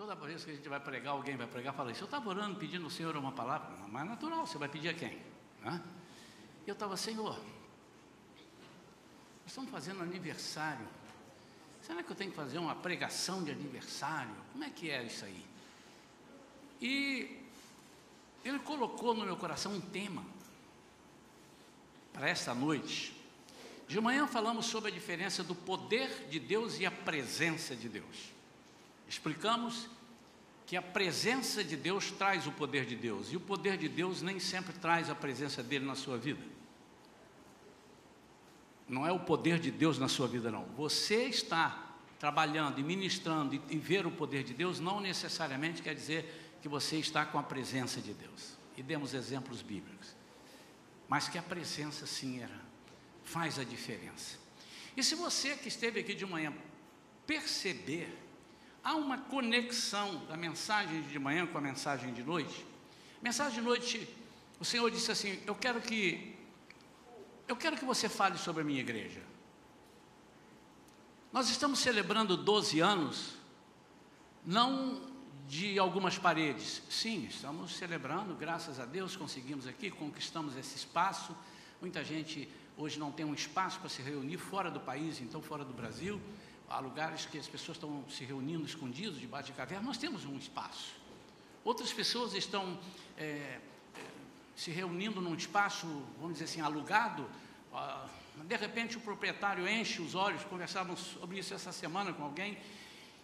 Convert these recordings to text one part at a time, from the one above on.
Toda vez que a gente vai pregar, alguém vai pregar, fala isso. Eu estava orando, pedindo ao Senhor uma palavra, mas é natural, você vai pedir a quem? Né? Eu estava, Senhor, nós estamos fazendo aniversário. Será que eu tenho que fazer uma pregação de aniversário? Como é que é isso aí? E ele colocou no meu coração um tema para esta noite. De manhã falamos sobre a diferença do poder de Deus e a presença de Deus. Explicamos que a presença de Deus traz o poder de Deus, e o poder de Deus nem sempre traz a presença dele na sua vida. Não é o poder de Deus na sua vida, não. Você está trabalhando e ministrando e, ver o poder de Deus, não necessariamente quer dizer que você está com a presença de Deus. E demos exemplos bíblicos. Mas que a presença, sim, era, faz a diferença. E se você que esteve aqui de manhã perceber há uma conexão da mensagem de manhã com a mensagem de noite. Mensagem de noite, o Senhor disse assim: Eu quero que eu quero que você fale sobre a minha igreja. Nós estamos celebrando 12 anos, não de algumas paredes. Sim, estamos celebrando, graças a Deus, conseguimos aqui, conquistamos esse espaço. Muita gente hoje não tem um espaço para se reunir fora do país, então fora do Brasil há lugares que as pessoas estão se reunindo escondidos debaixo de caverna, nós temos um espaço. Outras pessoas estão é, é, se reunindo num espaço, vamos dizer assim, alugado. Ah, de repente o proprietário enche os olhos, conversávamos sobre isso essa semana com alguém,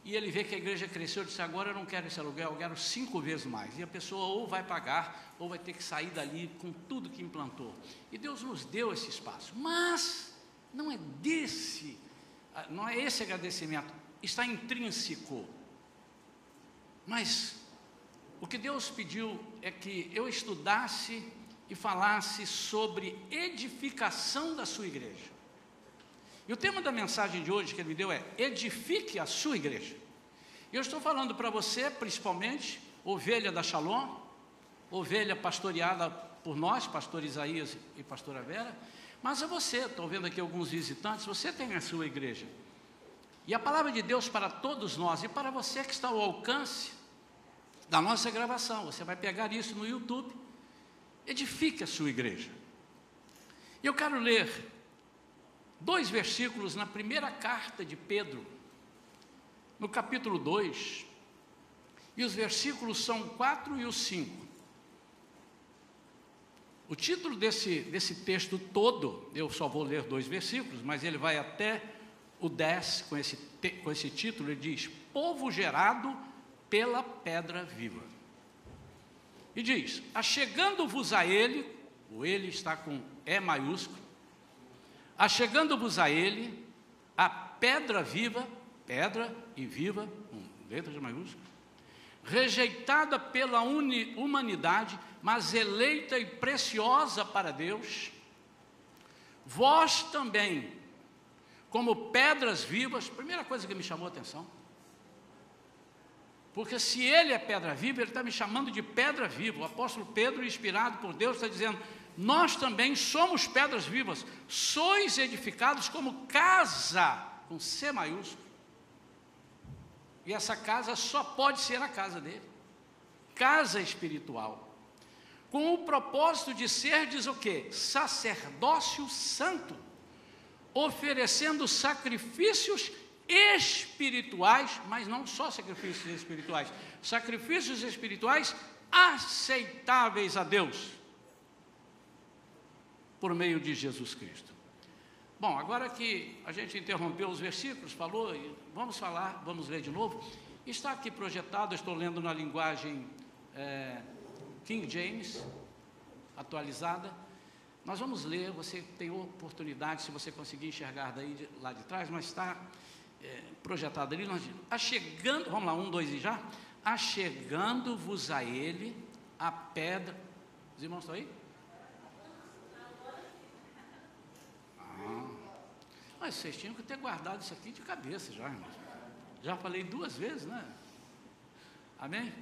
e ele vê que a igreja cresceu e disse, agora eu não quero esse aluguel, eu quero cinco vezes mais. E a pessoa ou vai pagar, ou vai ter que sair dali com tudo que implantou. E Deus nos deu esse espaço. Mas não é desse não é esse agradecimento, está intrínseco. Mas o que Deus pediu é que eu estudasse e falasse sobre edificação da sua igreja. E o tema da mensagem de hoje que ele me deu é: edifique a sua igreja. Eu estou falando para você, principalmente, ovelha da Shalom, ovelha pastoreada por nós, pastor Isaías e pastora Vera, mas é você, estou vendo aqui alguns visitantes, você tem a sua igreja. E a palavra de Deus para todos nós, e para você que está ao alcance da nossa gravação, você vai pegar isso no YouTube, edifique a sua igreja. Eu quero ler dois versículos na primeira carta de Pedro, no capítulo 2, e os versículos são 4 e o 5. O título desse, desse texto todo, eu só vou ler dois versículos, mas ele vai até o 10 com esse, com esse título, ele diz: Povo gerado pela pedra viva. E diz: Achegando-vos a ele, o ele está com E maiúsculo, achegando-vos a ele, a pedra viva, pedra e viva, com letras maiúsculas, rejeitada pela humanidade, mas eleita e preciosa para Deus, vós também, como pedras vivas, primeira coisa que me chamou a atenção, porque se ele é pedra viva, ele está me chamando de pedra viva. O apóstolo Pedro, inspirado por Deus, está dizendo: Nós também somos pedras vivas, sois edificados como casa, com C maiúsculo. E essa casa só pode ser a casa dele casa espiritual, com o propósito de ser, diz o que? Sacerdócio santo, oferecendo sacrifícios espirituais, mas não só sacrifícios espirituais, sacrifícios espirituais aceitáveis a Deus, por meio de Jesus Cristo. Bom, agora que a gente interrompeu os versículos, falou, vamos falar, vamos ler de novo. Está aqui projetado, estou lendo na linguagem é, King James, atualizada. Nós vamos ler, você tem oportunidade, se você conseguir enxergar daí de, lá de trás, mas está é, projetado ali. Nós, achegando, vamos lá, um, dois e já. Achegando-vos a ele a pedra. Os irmãos estão aí? Ah, mas vocês tinham que ter guardado isso aqui de cabeça já, irmãos. Já falei duas vezes, né? Amém?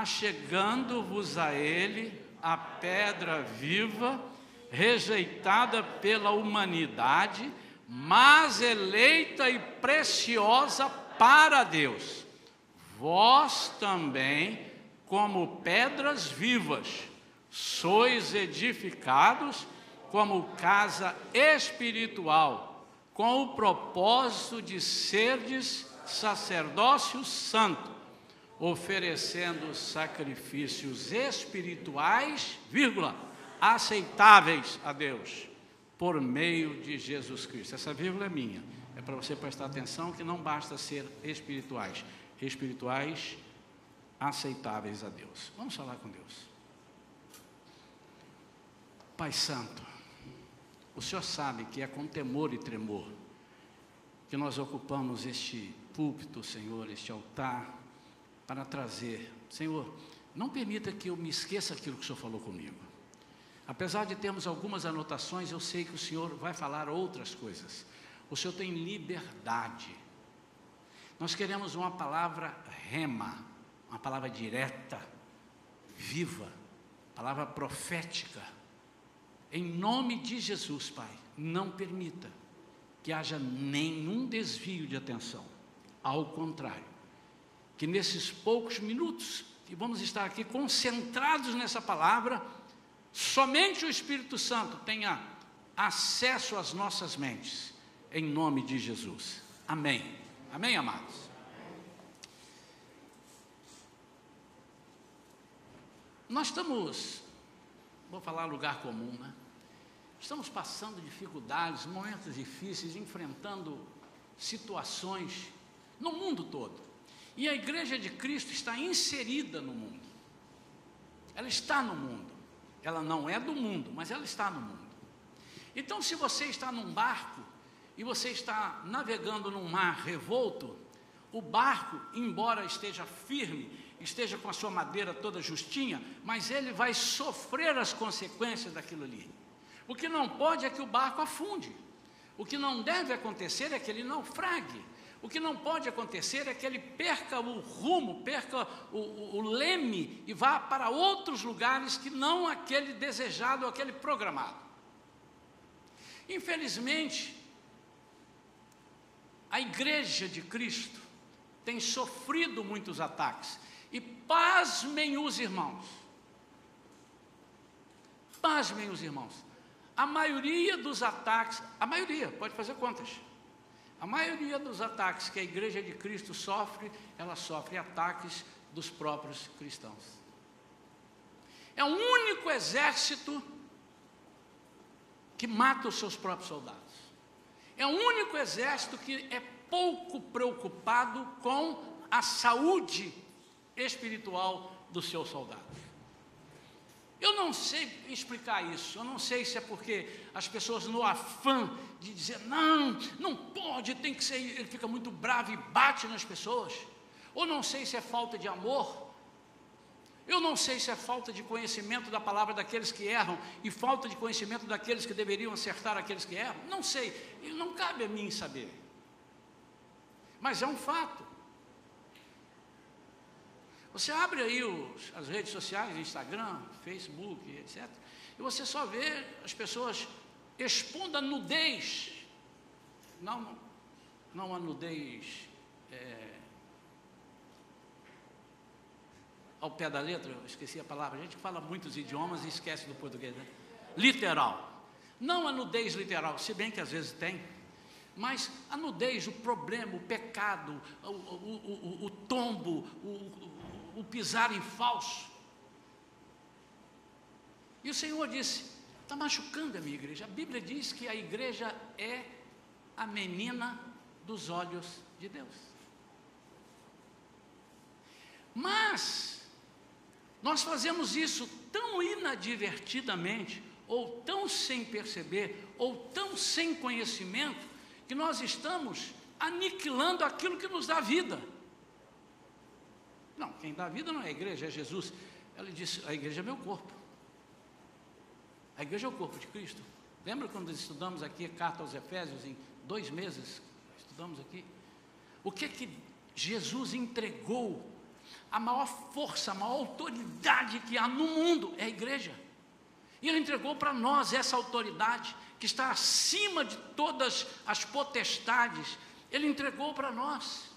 Achegando-vos a ele a pedra viva, rejeitada pela humanidade, mas eleita e preciosa para Deus. vós também, como pedras vivas, sois edificados como casa espiritual, com o propósito de serdes sacerdócio santo, oferecendo sacrifícios espirituais, vírgula, aceitáveis a Deus, por meio de Jesus Cristo. Essa vírgula é minha. É para você prestar atenção que não basta ser espirituais, espirituais aceitáveis a Deus. Vamos falar com Deus. Pai Santo, o Senhor sabe que é com temor e tremor que nós ocupamos este púlpito, Senhor, este altar, para trazer. Senhor, não permita que eu me esqueça aquilo que o Senhor falou comigo. Apesar de termos algumas anotações, eu sei que o Senhor vai falar outras coisas. O Senhor tem liberdade. Nós queremos uma palavra rema, uma palavra direta, viva, palavra profética. Em nome de Jesus, Pai, não permita que haja nenhum desvio de atenção. Ao contrário, que nesses poucos minutos que vamos estar aqui concentrados nessa palavra, somente o Espírito Santo tenha acesso às nossas mentes em nome de Jesus. Amém. Amém, amados? Nós estamos, vou falar lugar comum, né? Estamos passando dificuldades, momentos difíceis, enfrentando situações no mundo todo. E a Igreja de Cristo está inserida no mundo. Ela está no mundo. Ela não é do mundo, mas ela está no mundo. Então, se você está num barco e você está navegando num mar revolto, o barco, embora esteja firme, esteja com a sua madeira toda justinha, mas ele vai sofrer as consequências daquilo ali. O que não pode é que o barco afunde. O que não deve acontecer é que ele naufrague. O que não pode acontecer é que ele perca o rumo, perca o, o, o leme e vá para outros lugares que não aquele desejado, aquele programado. Infelizmente, a igreja de Cristo tem sofrido muitos ataques. E pasmem os irmãos. Pasmem os irmãos. A maioria dos ataques, a maioria, pode fazer contas. A maioria dos ataques que a igreja de Cristo sofre, ela sofre ataques dos próprios cristãos. É o único exército que mata os seus próprios soldados. É o único exército que é pouco preocupado com a saúde espiritual dos seus soldados. Eu não sei explicar isso, eu não sei se é porque as pessoas, no afã de dizer, não, não pode, tem que ser, ele fica muito bravo e bate nas pessoas, ou não sei se é falta de amor, eu não sei se é falta de conhecimento da palavra daqueles que erram e falta de conhecimento daqueles que deveriam acertar aqueles que erram. Não sei, não cabe a mim saber. Mas é um fato. Você abre aí os, as redes sociais, Instagram, Facebook, etc. E você só vê as pessoas expondo a nudez. Não, não a nudez é, ao pé da letra, eu esqueci a palavra, a gente fala muitos idiomas e esquece do português, né? Literal. Não a nudez literal, se bem que às vezes tem, mas a nudez, o problema, o pecado, o, o, o, o tombo, o, pisar em falso. E o Senhor disse: está machucando a minha igreja. A Bíblia diz que a igreja é a menina dos olhos de Deus. Mas, nós fazemos isso tão inadvertidamente, ou tão sem perceber, ou tão sem conhecimento, que nós estamos aniquilando aquilo que nos dá vida. Não, quem dá vida não é a igreja, é Jesus. Ele disse: a igreja é meu corpo. A igreja é o corpo de Cristo. Lembra quando estudamos aqui a carta aos Efésios em dois meses? Estudamos aqui. O que é que Jesus entregou a maior força, a maior autoridade que há no mundo é a igreja. E Ele entregou para nós essa autoridade que está acima de todas as potestades. Ele entregou para nós.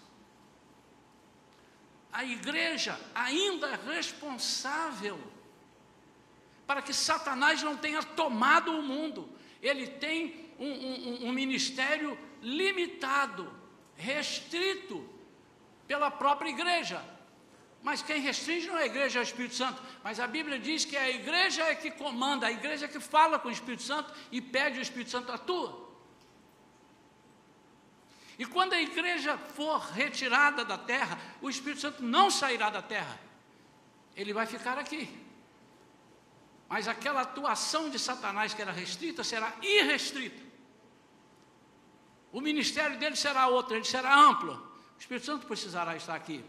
A igreja ainda é responsável para que Satanás não tenha tomado o mundo. Ele tem um, um, um ministério limitado, restrito pela própria igreja. Mas quem restringe não é a igreja, é o Espírito Santo. Mas a Bíblia diz que a igreja é que comanda, a igreja é que fala com o Espírito Santo e pede o Espírito Santo atua. E quando a igreja for retirada da terra, o Espírito Santo não sairá da terra, ele vai ficar aqui. Mas aquela atuação de Satanás que era restrita será irrestrita. O ministério dele será outro, ele será amplo. O Espírito Santo precisará estar aqui.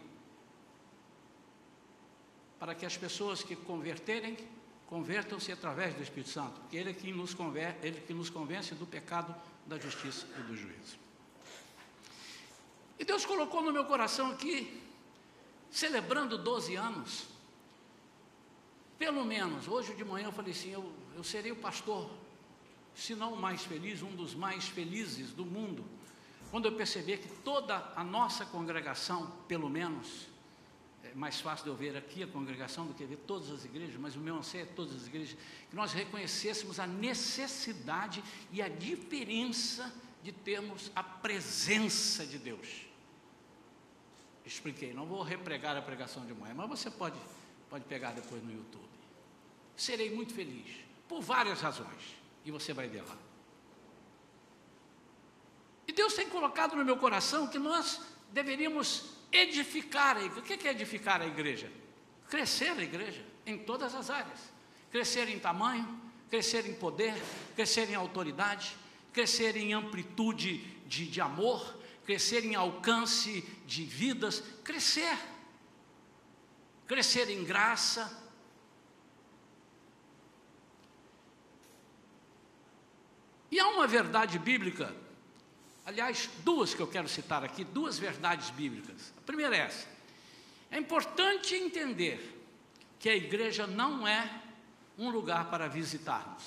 Para que as pessoas que converterem, convertam-se através do Espírito Santo, porque ele é que nos ele que nos convence do pecado, da justiça e do juízo. E Deus colocou no meu coração aqui, celebrando 12 anos, pelo menos, hoje de manhã eu falei assim: eu, eu serei o pastor, se não o mais feliz, um dos mais felizes do mundo, quando eu perceber que toda a nossa congregação, pelo menos, é mais fácil de eu ver aqui a congregação do que ver todas as igrejas, mas o meu anseio é todas as igrejas, que nós reconhecêssemos a necessidade e a diferença de termos a presença de Deus expliquei. Não vou repregar a pregação de manhã, mas você pode, pode pegar depois no YouTube. Serei muito feliz, por várias razões, e você vai ver lá. E Deus tem colocado no meu coração que nós deveríamos edificar a igreja. O que é edificar a igreja? Crescer a igreja em todas as áreas. Crescer em tamanho, crescer em poder, crescer em autoridade, crescer em amplitude de, de amor, crescer em alcance de vidas, crescer, crescer em graça. E há uma verdade bíblica, aliás, duas que eu quero citar aqui, duas verdades bíblicas. A primeira é essa: é importante entender que a igreja não é um lugar para visitarmos,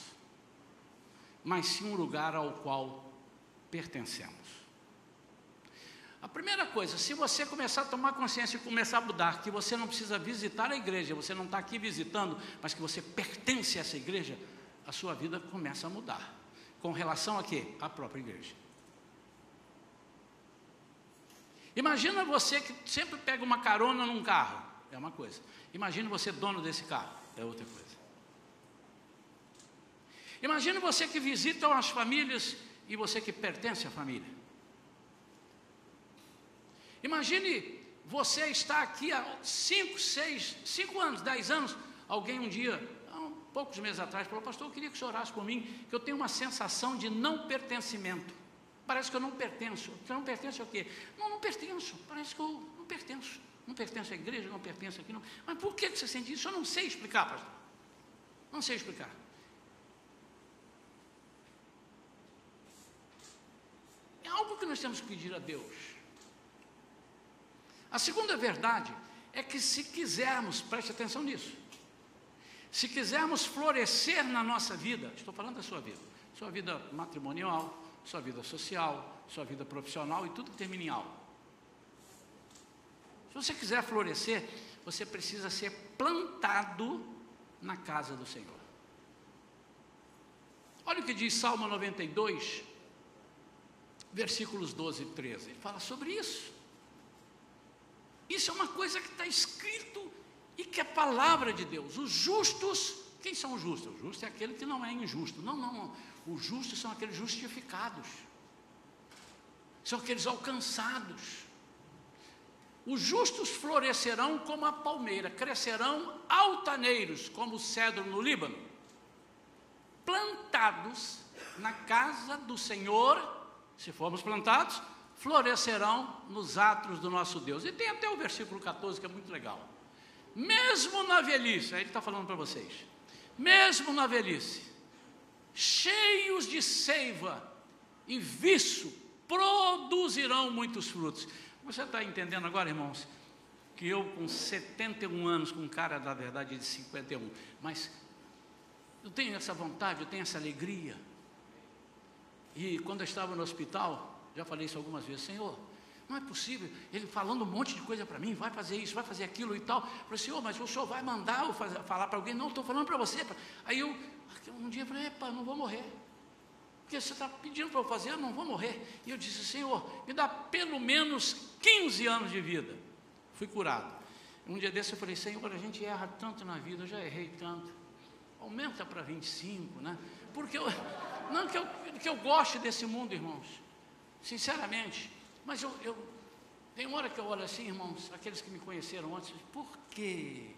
mas sim um lugar ao qual pertencemos. A primeira coisa, se você começar a tomar consciência e começar a mudar, que você não precisa visitar a igreja, você não está aqui visitando, mas que você pertence a essa igreja, a sua vida começa a mudar. Com relação a quê? À própria igreja. Imagina você que sempre pega uma carona num carro, é uma coisa. Imagina você dono desse carro, é outra coisa. Imagina você que visita as famílias e você que pertence à família. Imagine você estar aqui há 5, 6, 5 anos, 10 anos. Alguém um dia, há um, poucos meses atrás, falou: Pastor, eu queria que o senhor orasse por mim, que eu tenho uma sensação de não pertencimento. Parece que eu não pertenço. Você não pertence ao quê? Não, não pertenço. Parece que eu não pertenço. Não pertenço à igreja, não pertenço aqui. Não. Mas por que você sente isso? Eu não sei explicar, pastor. Não sei explicar. É algo que nós temos que pedir a Deus. A segunda verdade é que se quisermos, preste atenção nisso, se quisermos florescer na nossa vida, estou falando da sua vida, sua vida matrimonial, sua vida social, sua vida profissional e tudo que termina em algo. Se você quiser florescer, você precisa ser plantado na casa do Senhor. Olha o que diz Salmo 92, versículos 12 e 13. Ele fala sobre isso. Isso é uma coisa que está escrito e que é palavra de Deus. Os justos, quem são os justos? O justo é aquele que não é injusto. Não, não, não. Os justos são aqueles justificados. São aqueles alcançados. Os justos florescerão como a palmeira, crescerão altaneiros como o cedro no Líbano, plantados na casa do Senhor, se formos plantados, florescerão nos atos do nosso Deus. E tem até o versículo 14 que é muito legal. Mesmo na velhice, aí ele está falando para vocês, mesmo na velhice, cheios de seiva e viço, produzirão muitos frutos. Você está entendendo agora, irmãos? Que eu, com 71 anos, com cara da verdade de 51, mas eu tenho essa vontade, eu tenho essa alegria. E quando eu estava no hospital, já falei isso algumas vezes, Senhor, Não é possível. Ele falando um monte de coisa para mim, vai fazer isso, vai fazer aquilo e tal. Eu falei, senhor, mas o senhor vai mandar eu fazer, falar para alguém? Não, estou falando para você. Aí eu, um dia, eu falei, epa, não vou morrer. Porque você está pedindo para eu fazer, eu não vou morrer. E eu disse, Senhor, me dá pelo menos 15 anos de vida. Fui curado. Um dia desse eu falei, Senhor, a gente erra tanto na vida, eu já errei tanto. Aumenta para 25, né? Porque eu, não que eu, que eu goste desse mundo, irmãos. Sinceramente. Mas eu, eu tem hora que eu olho assim, irmãos, aqueles que me conheceram antes, por quê?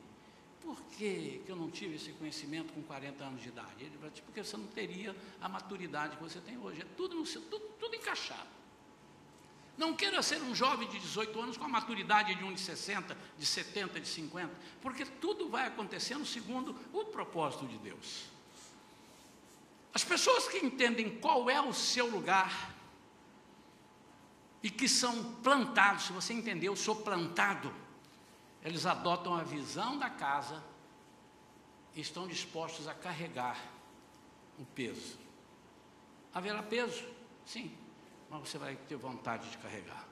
Por que, que eu não tive esse conhecimento com 40 anos de idade? Ele vai porque você não teria a maturidade que você tem hoje. É tudo, no tudo, tudo encaixado. Não queira ser um jovem de 18 anos com a maturidade de um de 60, de 70, de 50, porque tudo vai acontecendo segundo o propósito de Deus. As pessoas que entendem qual é o seu lugar e que são plantados, se você entender, eu sou plantado eles adotam a visão da casa e estão dispostos a carregar o peso. Haverá peso? Sim, mas você vai ter vontade de carregar.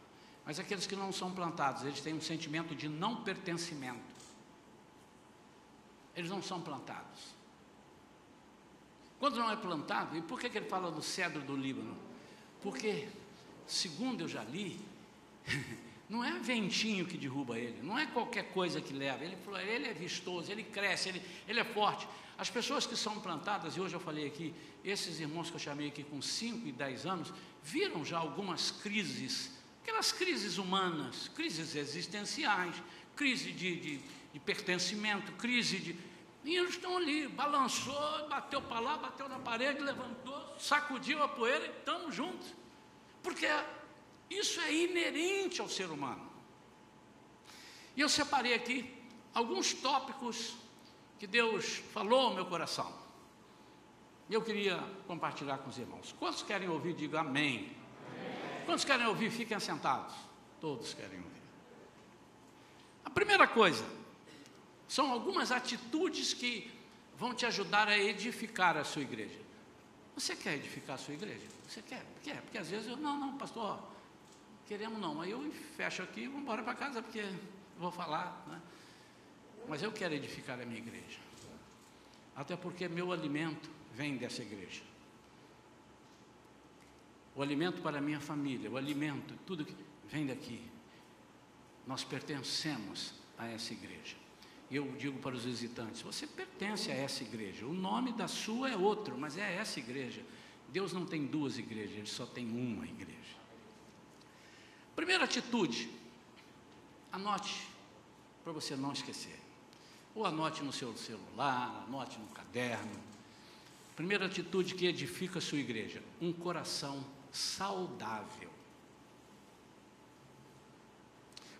Mas aqueles que não são plantados, eles têm um sentimento de não pertencimento. Eles não são plantados. Quando não é plantado, e por que, que ele fala do cedro do Líbano? Porque, segundo eu já li, Não é ventinho que derruba ele, não é qualquer coisa que leva. Ele, ele é vistoso, ele cresce, ele, ele é forte. As pessoas que são plantadas, e hoje eu falei aqui, esses irmãos que eu chamei aqui com 5 e 10 anos, viram já algumas crises, aquelas crises humanas, crises existenciais, crise de, de, de pertencimento, crise de. E eles estão ali, balançou, bateu para lá, bateu na parede, levantou, sacudiu a poeira e estamos juntos. Porque isso é inerente ao ser humano. E eu separei aqui alguns tópicos que Deus falou ao meu coração. E eu queria compartilhar com os irmãos. Quantos querem ouvir, diga amém. amém. Quantos querem ouvir, fiquem sentados. Todos querem ouvir. A primeira coisa, são algumas atitudes que vão te ajudar a edificar a sua igreja. Você quer edificar a sua igreja? Você quer? Quer? Porque às vezes eu, não, não, pastor, Queremos não. Aí eu fecho aqui e vou embora para casa, porque vou falar. Né? Mas eu quero edificar a minha igreja. Até porque meu alimento vem dessa igreja. O alimento para a minha família, o alimento, tudo que vem daqui. Nós pertencemos a essa igreja. Eu digo para os visitantes: você pertence a essa igreja. O nome da sua é outro, mas é essa igreja. Deus não tem duas igrejas, ele só tem uma igreja. Primeira atitude, anote para você não esquecer. Ou anote no seu celular, anote no caderno. Primeira atitude que edifica a sua igreja: um coração saudável.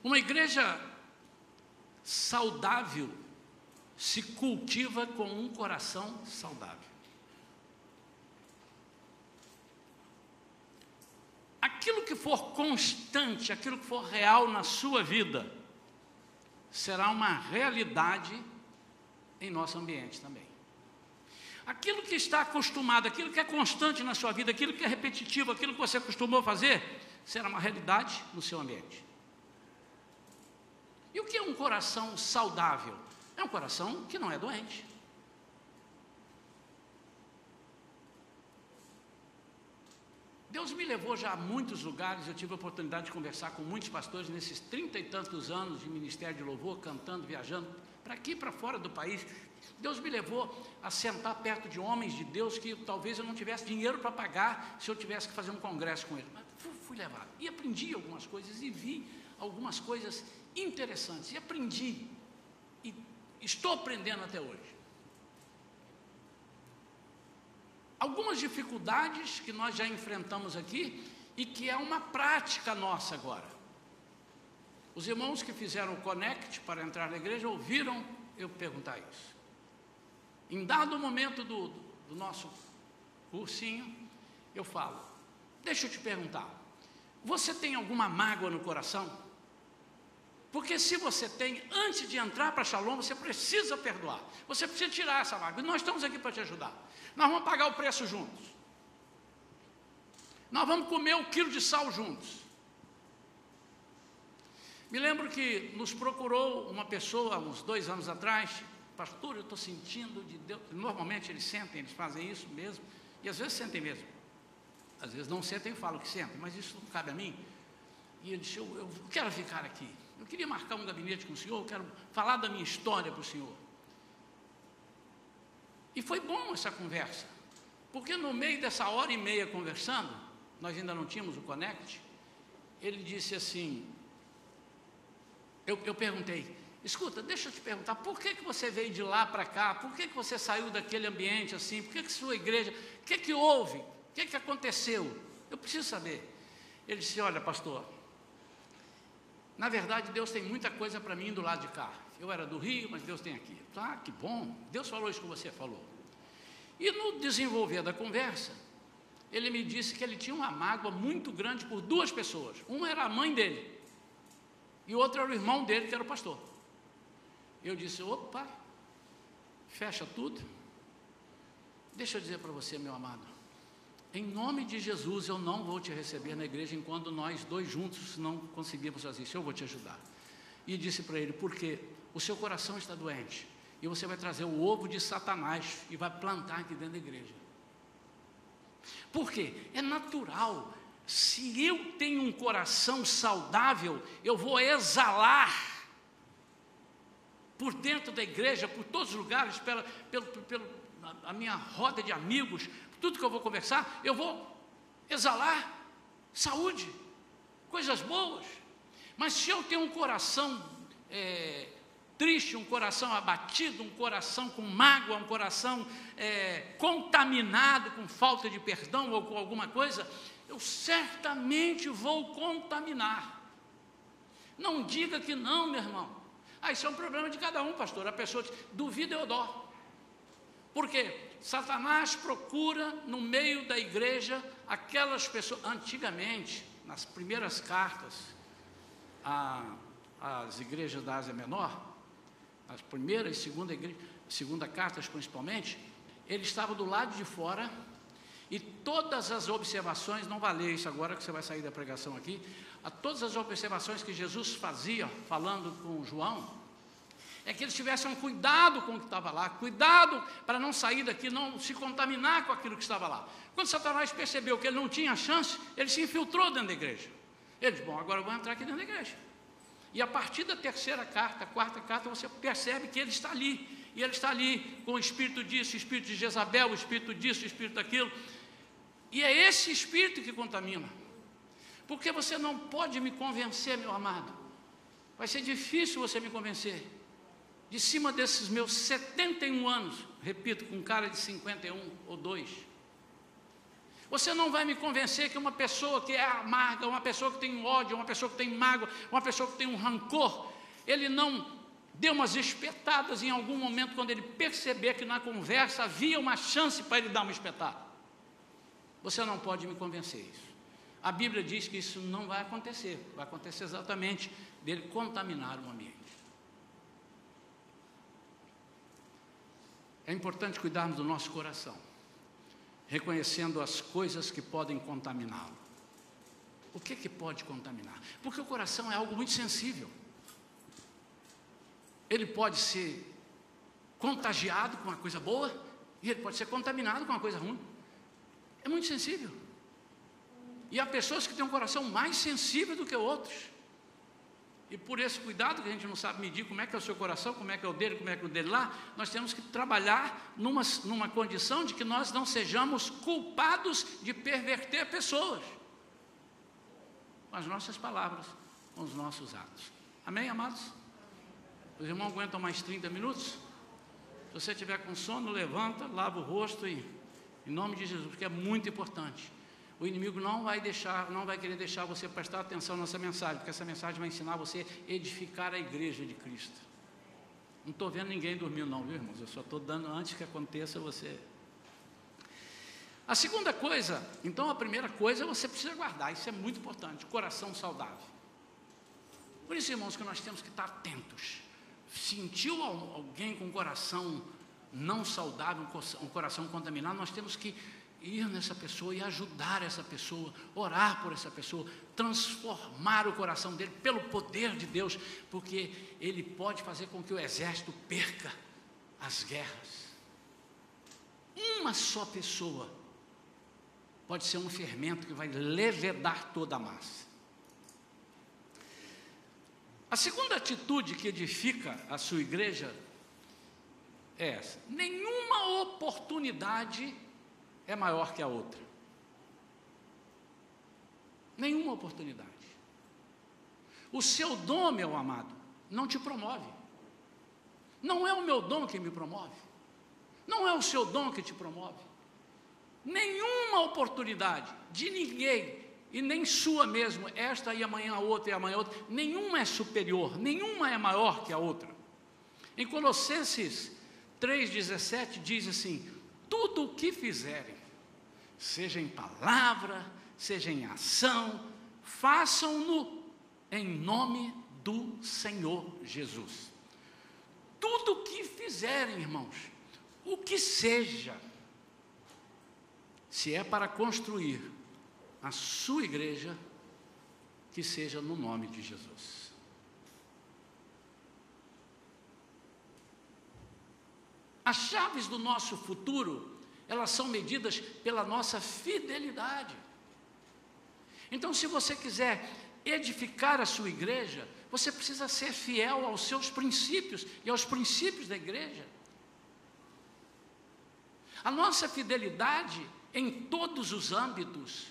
Uma igreja saudável se cultiva com um coração saudável. aquilo que for constante, aquilo que for real na sua vida, será uma realidade em nosso ambiente também. Aquilo que está acostumado, aquilo que é constante na sua vida, aquilo que é repetitivo, aquilo que você acostumou fazer, será uma realidade no seu ambiente. E o que é um coração saudável? É um coração que não é doente. Deus me levou já a muitos lugares, eu tive a oportunidade de conversar com muitos pastores nesses trinta e tantos anos de ministério de louvor, cantando, viajando, para aqui para fora do país. Deus me levou a sentar perto de homens de Deus que talvez eu não tivesse dinheiro para pagar se eu tivesse que fazer um congresso com eles. Mas fui, fui levado. E aprendi algumas coisas e vi algumas coisas interessantes. E aprendi. E estou aprendendo até hoje. algumas dificuldades que nós já enfrentamos aqui e que é uma prática nossa agora. Os irmãos que fizeram o Connect para entrar na igreja ouviram eu perguntar isso. Em dado momento do, do nosso cursinho, eu falo: Deixa eu te perguntar, você tem alguma mágoa no coração? Porque se você tem, antes de entrar para Shalom, você precisa perdoar. Você precisa tirar essa mágoa. Nós estamos aqui para te ajudar. Nós vamos pagar o preço juntos. Nós vamos comer o quilo de sal juntos. Me lembro que nos procurou uma pessoa, uns dois anos atrás, pastor, eu estou sentindo de Deus. Normalmente eles sentem, eles fazem isso mesmo, e às vezes sentem mesmo. Às vezes não sentem e falam que sentem, mas isso não cabe a mim. E ele disse: eu, eu quero ficar aqui. Eu queria marcar um gabinete com o senhor, quero falar da minha história para o senhor. E foi bom essa conversa, porque no meio dessa hora e meia conversando, nós ainda não tínhamos o Connect, ele disse assim: eu, eu perguntei, escuta, deixa eu te perguntar, por que, que você veio de lá para cá? Por que, que você saiu daquele ambiente assim? Por que, que sua igreja, o que, que houve? O que, que aconteceu? Eu preciso saber. Ele disse: Olha, pastor, na verdade Deus tem muita coisa para mim do lado de cá. Eu era do Rio, mas Deus tem aqui. Ah, que bom. Deus falou isso que você falou. E no desenvolver da conversa, ele me disse que ele tinha uma mágoa muito grande por duas pessoas. Uma era a mãe dele, e o outro era o irmão dele, que era o pastor. Eu disse: opa, fecha tudo. Deixa eu dizer para você, meu amado, em nome de Jesus, eu não vou te receber na igreja enquanto nós dois juntos não conseguirmos fazer isso. Eu vou te ajudar. E disse para ele: porque o seu coração está doente e você vai trazer o ovo de Satanás e vai plantar aqui dentro da igreja. Por quê? É natural. Se eu tenho um coração saudável, eu vou exalar por dentro da igreja, por todos os lugares, pela, pelo, pelo, a minha roda de amigos, tudo que eu vou conversar, eu vou exalar saúde, coisas boas. Mas se eu tenho um coração é, triste, um coração abatido, um coração com mágoa, um coração é, contaminado com falta de perdão ou com alguma coisa, eu certamente vou contaminar. Não diga que não, meu irmão. Ah, isso é um problema de cada um, pastor. A pessoa diz, duvida eu dó. Por quê? Satanás procura no meio da igreja aquelas pessoas. Antigamente, nas primeiras cartas às igrejas da Ásia Menor, as primeiras e segunda, igreja, segunda cartas principalmente, ele estava do lado de fora e todas as observações, não vai ler isso agora que você vai sair da pregação aqui, a todas as observações que Jesus fazia falando com João, é que eles tivessem um cuidado com o que estava lá, cuidado para não sair daqui, não se contaminar com aquilo que estava lá. Quando Satanás percebeu que ele não tinha chance, ele se infiltrou dentro da igreja. Ele disse: Bom, agora eu vou entrar aqui dentro da igreja. E a partir da terceira carta, quarta carta, você percebe que ele está ali. E ele está ali com o espírito disso, o espírito de Jezabel, o espírito disso, o espírito daquilo. E é esse espírito que contamina. Porque você não pode me convencer, meu amado. Vai ser difícil você me convencer. De cima desses meus 71 anos, repito, com cara de 51 ou 2 você não vai me convencer que uma pessoa que é amarga, uma pessoa que tem ódio, uma pessoa que tem mágoa, uma pessoa que tem um rancor, ele não deu umas espetadas em algum momento quando ele perceber que na conversa havia uma chance para ele dar uma espetada. Você não pode me convencer isso. A Bíblia diz que isso não vai acontecer, vai acontecer exatamente dele contaminar o ambiente. É importante cuidarmos do nosso coração reconhecendo as coisas que podem contaminá-lo. O que que pode contaminar? Porque o coração é algo muito sensível. Ele pode ser contagiado com uma coisa boa e ele pode ser contaminado com uma coisa ruim. É muito sensível. E há pessoas que têm um coração mais sensível do que outros. E por esse cuidado que a gente não sabe medir como é que é o seu coração, como é que é o dele, como é que é o dele lá, nós temos que trabalhar numa, numa condição de que nós não sejamos culpados de perverter pessoas com as nossas palavras, com os nossos atos. Amém, amados? Os irmãos aguentam mais 30 minutos? Se você tiver com sono, levanta, lava o rosto e, em nome de Jesus, porque é muito importante o inimigo não vai deixar, não vai querer deixar você prestar atenção nessa mensagem, porque essa mensagem vai ensinar você a edificar a igreja de Cristo. Não estou vendo ninguém dormindo, não, viu, irmãos? Eu só estou dando antes que aconteça você. A segunda coisa, então a primeira coisa você precisa guardar, isso é muito importante, coração saudável. Por isso, irmãos, que nós temos que estar atentos. Sentiu alguém com coração não saudável, um coração contaminado, nós temos que ir nessa pessoa e ajudar essa pessoa, orar por essa pessoa, transformar o coração dele pelo poder de Deus, porque ele pode fazer com que o exército perca as guerras. Uma só pessoa pode ser um fermento que vai levedar toda a massa. A segunda atitude que edifica a sua igreja é essa: nenhuma oportunidade é maior que a outra. Nenhuma oportunidade. O seu dom, meu amado, não te promove. Não é o meu dom que me promove. Não é o seu dom que te promove. Nenhuma oportunidade de ninguém, e nem sua mesmo, esta e amanhã a outra e amanhã a outra, nenhuma é superior, nenhuma é maior que a outra. Em Colossenses 3,17 diz assim: tudo o que fizerem, seja em palavra, seja em ação, façam-no em nome do Senhor Jesus. Tudo o que fizerem, irmãos, o que seja, se é para construir a sua igreja, que seja no nome de Jesus. As chaves do nosso futuro, elas são medidas pela nossa fidelidade. Então, se você quiser edificar a sua igreja, você precisa ser fiel aos seus princípios e aos princípios da igreja. A nossa fidelidade em todos os âmbitos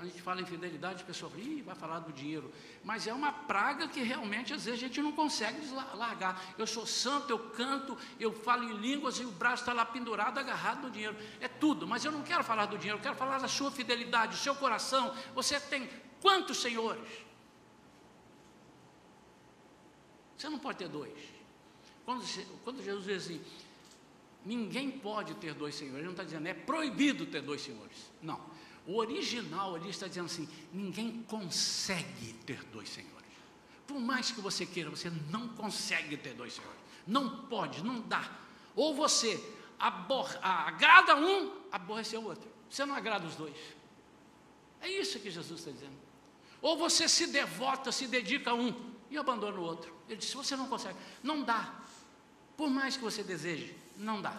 a gente fala em fidelidade, a pessoa fala, vai falar do dinheiro. Mas é uma praga que realmente às vezes a gente não consegue largar. Eu sou santo, eu canto, eu falo em línguas e o braço está lá pendurado, agarrado no dinheiro. É tudo, mas eu não quero falar do dinheiro, eu quero falar da sua fidelidade, do seu coração. Você tem quantos senhores? Você não pode ter dois. Quando, quando Jesus diz assim, ninguém pode ter dois senhores, ele não está dizendo, é proibido ter dois senhores. Não. O original ali está dizendo assim: ninguém consegue ter dois senhores. Por mais que você queira, você não consegue ter dois senhores. Não pode, não dá. Ou você agrada um, aborrece o outro. Você não agrada os dois. É isso que Jesus está dizendo. Ou você se devota, se dedica a um e abandona o outro. Ele disse: você não consegue, não dá. Por mais que você deseje, não dá.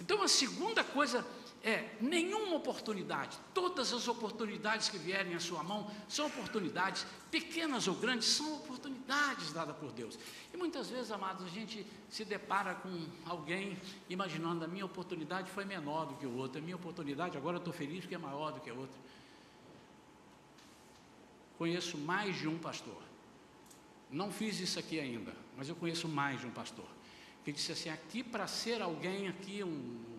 Então a segunda coisa é nenhuma oportunidade, todas as oportunidades que vierem à sua mão são oportunidades, pequenas ou grandes, são oportunidades dadas por Deus. E muitas vezes, amados, a gente se depara com alguém imaginando a minha oportunidade foi menor do que o outro, a minha oportunidade agora eu estou feliz que é maior do que a outra. Conheço mais de um pastor, não fiz isso aqui ainda, mas eu conheço mais de um pastor, que disse assim: aqui para ser alguém, aqui um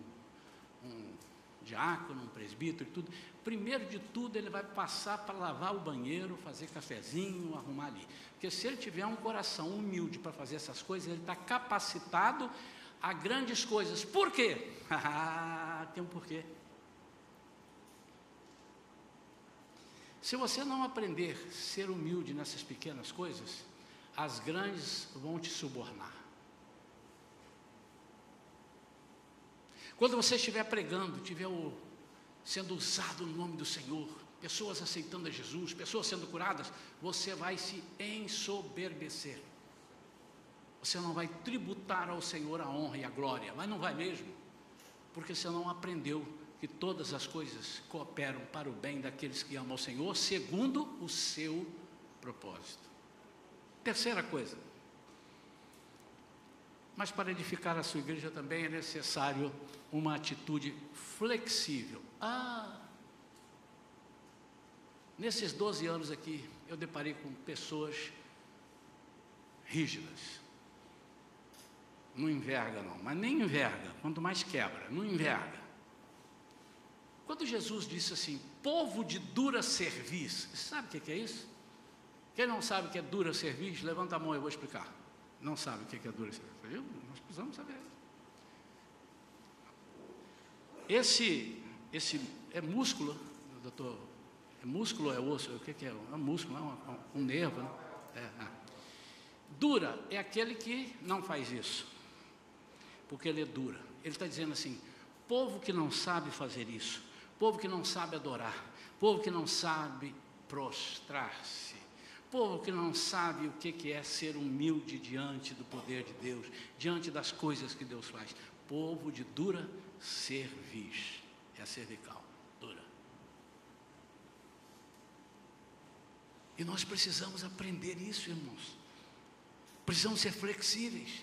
diácono, um presbítero e tudo, primeiro de tudo ele vai passar para lavar o banheiro, fazer cafezinho, arrumar ali. Porque se ele tiver um coração humilde para fazer essas coisas, ele está capacitado a grandes coisas. Por quê? Tem um porquê. Se você não aprender a ser humilde nessas pequenas coisas, as grandes vão te subornar. Quando você estiver pregando, estiver sendo usado no nome do Senhor, pessoas aceitando a Jesus, pessoas sendo curadas, você vai se ensoberbecer. Você não vai tributar ao Senhor a honra e a glória, mas não vai mesmo, porque você não aprendeu que todas as coisas cooperam para o bem daqueles que amam o Senhor, segundo o seu propósito. Terceira coisa, mas para edificar a sua igreja também é necessário uma atitude flexível. Ah, nesses 12 anos aqui, eu deparei com pessoas rígidas. Não enverga, não, mas nem enverga, quanto mais quebra, não enverga. Quando Jesus disse assim, povo de dura cerviz, sabe o que é isso? Quem não sabe o que é dura cerviz, levanta a mão, eu vou explicar não sabe o que é dura cerviz. Nós precisamos saber. Esse, esse é músculo, doutor, é músculo é osso? O que, é? É um músculo, é um, um nervo. Né? É, é. Dura é aquele que não faz isso, porque ele é dura. Ele está dizendo assim: Povo que não sabe fazer isso, povo que não sabe adorar, povo que não sabe prostrar-se, povo que não sabe o que é ser humilde diante do poder de Deus, diante das coisas que Deus faz. Povo de dura cerviz, é a cervical, dura. E nós precisamos aprender isso, irmãos. Precisamos ser flexíveis.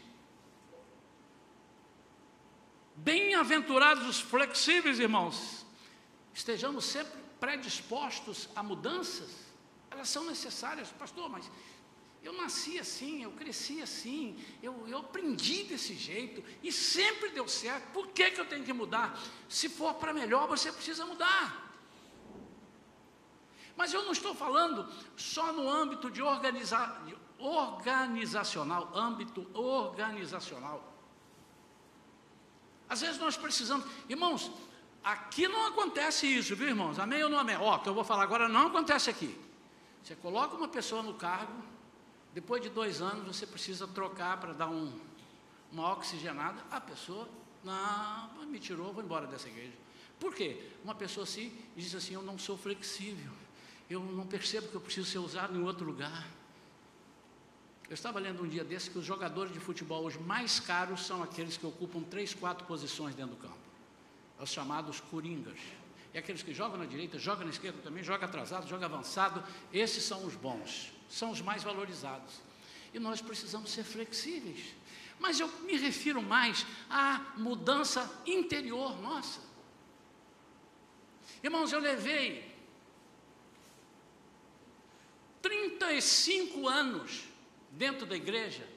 Bem-aventurados os flexíveis, irmãos. Estejamos sempre predispostos a mudanças. Elas são necessárias, pastor, mas eu nasci assim, eu cresci assim, eu, eu aprendi desse jeito e sempre deu certo. Por que, que eu tenho que mudar? Se for para melhor, você precisa mudar. Mas eu não estou falando só no âmbito de, organiza, de organizacional, âmbito organizacional. Às vezes nós precisamos, irmãos, aqui não acontece isso, viu irmãos? Amém ou não amém? Ó, que eu vou falar agora não acontece aqui. Você coloca uma pessoa no cargo, depois de dois anos você precisa trocar para dar um, uma oxigenada, a pessoa, não, me tirou, vou embora dessa igreja. Por quê? Uma pessoa assim diz assim, eu não sou flexível, eu não percebo que eu preciso ser usado em outro lugar. Eu estava lendo um dia desse que os jogadores de futebol os mais caros são aqueles que ocupam três, quatro posições dentro do campo. É os chamados coringas. É aqueles que jogam na direita, jogam na esquerda também, jogam atrasado, jogam avançado. Esses são os bons, são os mais valorizados. E nós precisamos ser flexíveis. Mas eu me refiro mais à mudança interior nossa. Irmãos, eu levei 35 anos dentro da igreja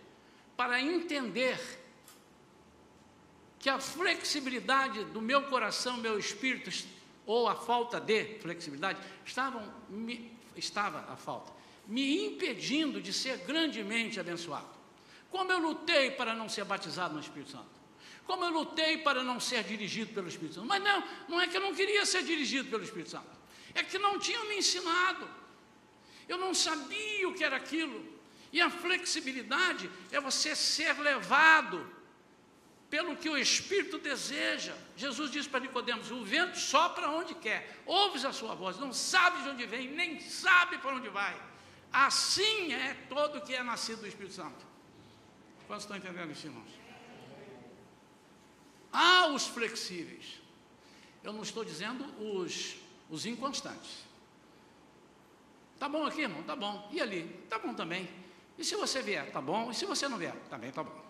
para entender que a flexibilidade do meu coração, meu espírito, ou a falta de flexibilidade, estavam, me, estava a falta, me impedindo de ser grandemente abençoado. Como eu lutei para não ser batizado no Espírito Santo. Como eu lutei para não ser dirigido pelo Espírito Santo. Mas não, não é que eu não queria ser dirigido pelo Espírito Santo. É que não tinham me ensinado. Eu não sabia o que era aquilo. E a flexibilidade é você ser levado pelo que o Espírito deseja. Jesus disse para Nicodemos: o vento sopra onde quer, ouves a sua voz, não sabes de onde vem, nem sabe para onde vai. Assim é todo que é nascido do Espírito Santo. Quantos estão entendendo isso, irmãos? Há os flexíveis. Eu não estou dizendo os, os inconstantes. Tá bom aqui, irmão? Tá bom. E ali? Tá bom também. E se você vier, tá bom. E se você não vier, também tá bom.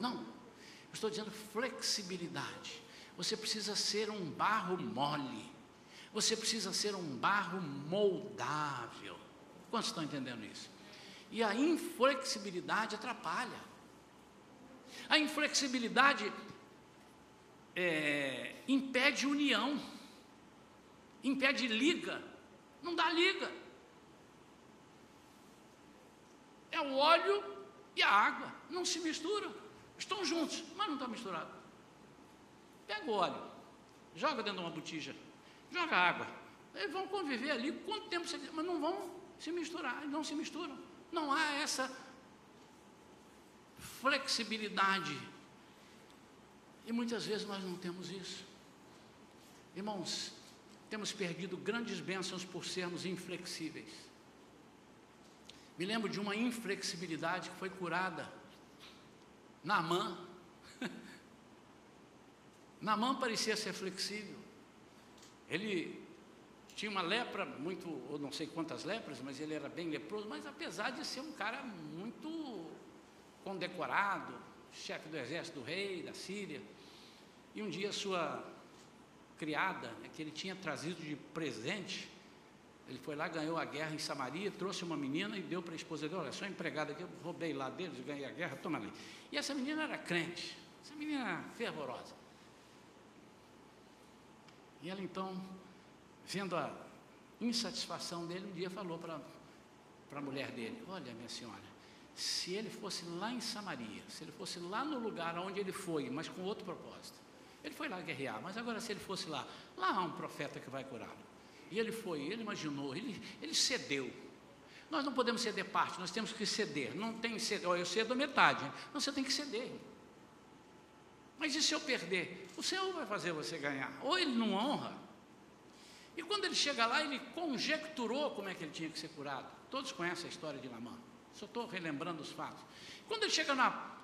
Não. Eu estou dizendo flexibilidade. Você precisa ser um barro mole. Você precisa ser um barro moldável. Quantos estão entendendo isso? E a inflexibilidade atrapalha. A inflexibilidade é, impede união, impede liga, não dá liga. É o óleo e a água, não se misturam. Estão juntos, mas não está misturado. Pega o óleo, joga dentro de uma botija, joga água. Eles vão conviver ali quanto tempo você mas não vão se misturar, não se misturam. Não há essa flexibilidade. E muitas vezes nós não temos isso. Irmãos, temos perdido grandes bênçãos por sermos inflexíveis. Me lembro de uma inflexibilidade que foi curada. Namã. Namã parecia ser flexível. Ele tinha uma lepra, muito, ou não sei quantas lepras, mas ele era bem leproso, mas apesar de ser um cara muito condecorado, chefe do exército do rei da Síria, e um dia sua criada, né, que ele tinha trazido de presente, ele foi lá, ganhou a guerra em Samaria, trouxe uma menina e deu para a esposa dele, olha, sou empregado aqui, eu roubei lá deles, ganhei a guerra, toma ali. E essa menina era crente, essa menina era fervorosa. E ela então, vendo a insatisfação dele, um dia falou para a mulher dele, olha minha senhora, se ele fosse lá em Samaria, se ele fosse lá no lugar onde ele foi, mas com outro propósito, ele foi lá guerrear, mas agora se ele fosse lá, lá há um profeta que vai curá-lo. E ele foi, ele imaginou, ele, ele cedeu. Nós não podemos ceder parte, nós temos que ceder. Não tem ceder, eu cedo metade. Não, você tem que ceder. Mas e se eu perder? O Senhor vai fazer você ganhar. Ou ele não honra. E quando ele chega lá, ele conjecturou como é que ele tinha que ser curado. Todos conhecem a história de Namã. Só estou relembrando os fatos. Quando ele chega na.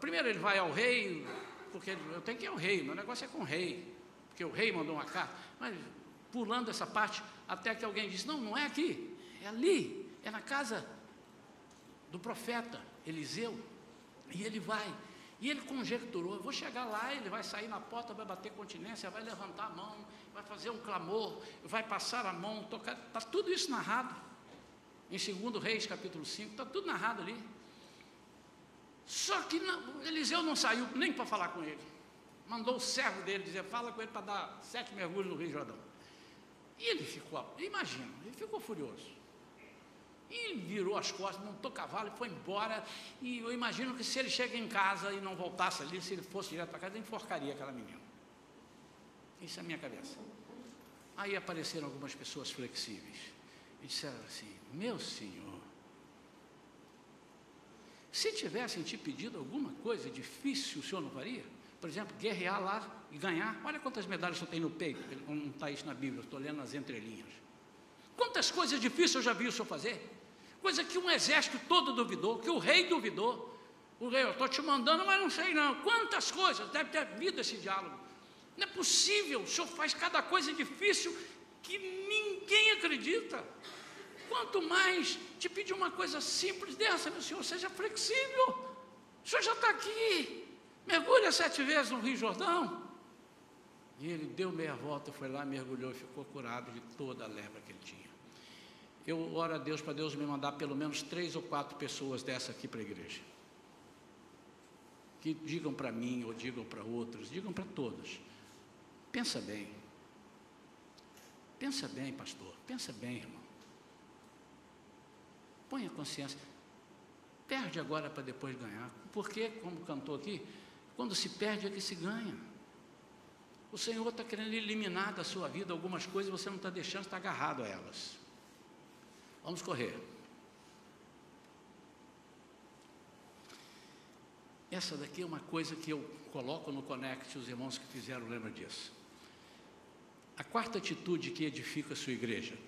Primeiro ele vai ao rei, porque eu tenho que ir ao rei, meu negócio é com o rei. Porque o rei mandou uma carta. Mas pulando essa parte, até que alguém diz: Não, não é aqui, é ali, é na casa do profeta Eliseu. E ele vai. E ele conjecturou: eu vou chegar lá, ele vai sair na porta, vai bater continência, vai levantar a mão, vai fazer um clamor, vai passar a mão, tocar. Está tudo isso narrado. Em 2 Reis, capítulo 5, está tudo narrado ali. Só que não, Eliseu não saiu nem para falar com ele. Mandou o servo dele dizer: fala com ele para dar sete mergulhos no Rio Jordão. E ele ficou, imagina, ele ficou furioso. E virou as costas, montou cavalo e foi embora. E eu imagino que se ele chega em casa e não voltasse ali, se ele fosse direto para casa, ele enforcaria aquela menina. Isso é a minha cabeça. Aí apareceram algumas pessoas flexíveis e disseram assim: Meu senhor, se tivessem te pedido alguma coisa difícil, o senhor não faria? Por exemplo, guerrear lá e ganhar. Olha quantas medalhas você tem no peito. Não está isso na Bíblia, estou lendo as entrelinhas. Quantas coisas difíceis eu já vi o senhor fazer? Coisa que um exército todo duvidou, que o rei duvidou. O rei, eu estou te mandando, mas não sei não. Quantas coisas, deve ter havido esse diálogo. Não é possível, o senhor faz cada coisa difícil que ninguém acredita. Quanto mais te pedir uma coisa simples dessa, meu senhor, seja flexível. O senhor já está aqui. Mergulha sete vezes no Rio Jordão. E ele deu meia volta, foi lá, mergulhou e ficou curado de toda a lepra que ele tinha. Eu oro a Deus para Deus me mandar pelo menos três ou quatro pessoas dessa aqui para a igreja. Que digam para mim ou digam para outros, digam para todos. Pensa bem. Pensa bem, pastor. Pensa bem, irmão. Põe a consciência. Perde agora para depois ganhar. Porque, como cantou aqui, quando se perde é que se ganha. O Senhor está querendo eliminar da sua vida algumas coisas você não está deixando, está agarrado a elas. Vamos correr. Essa daqui é uma coisa que eu coloco no Connect, os irmãos que fizeram lembram disso. A quarta atitude que edifica a sua igreja.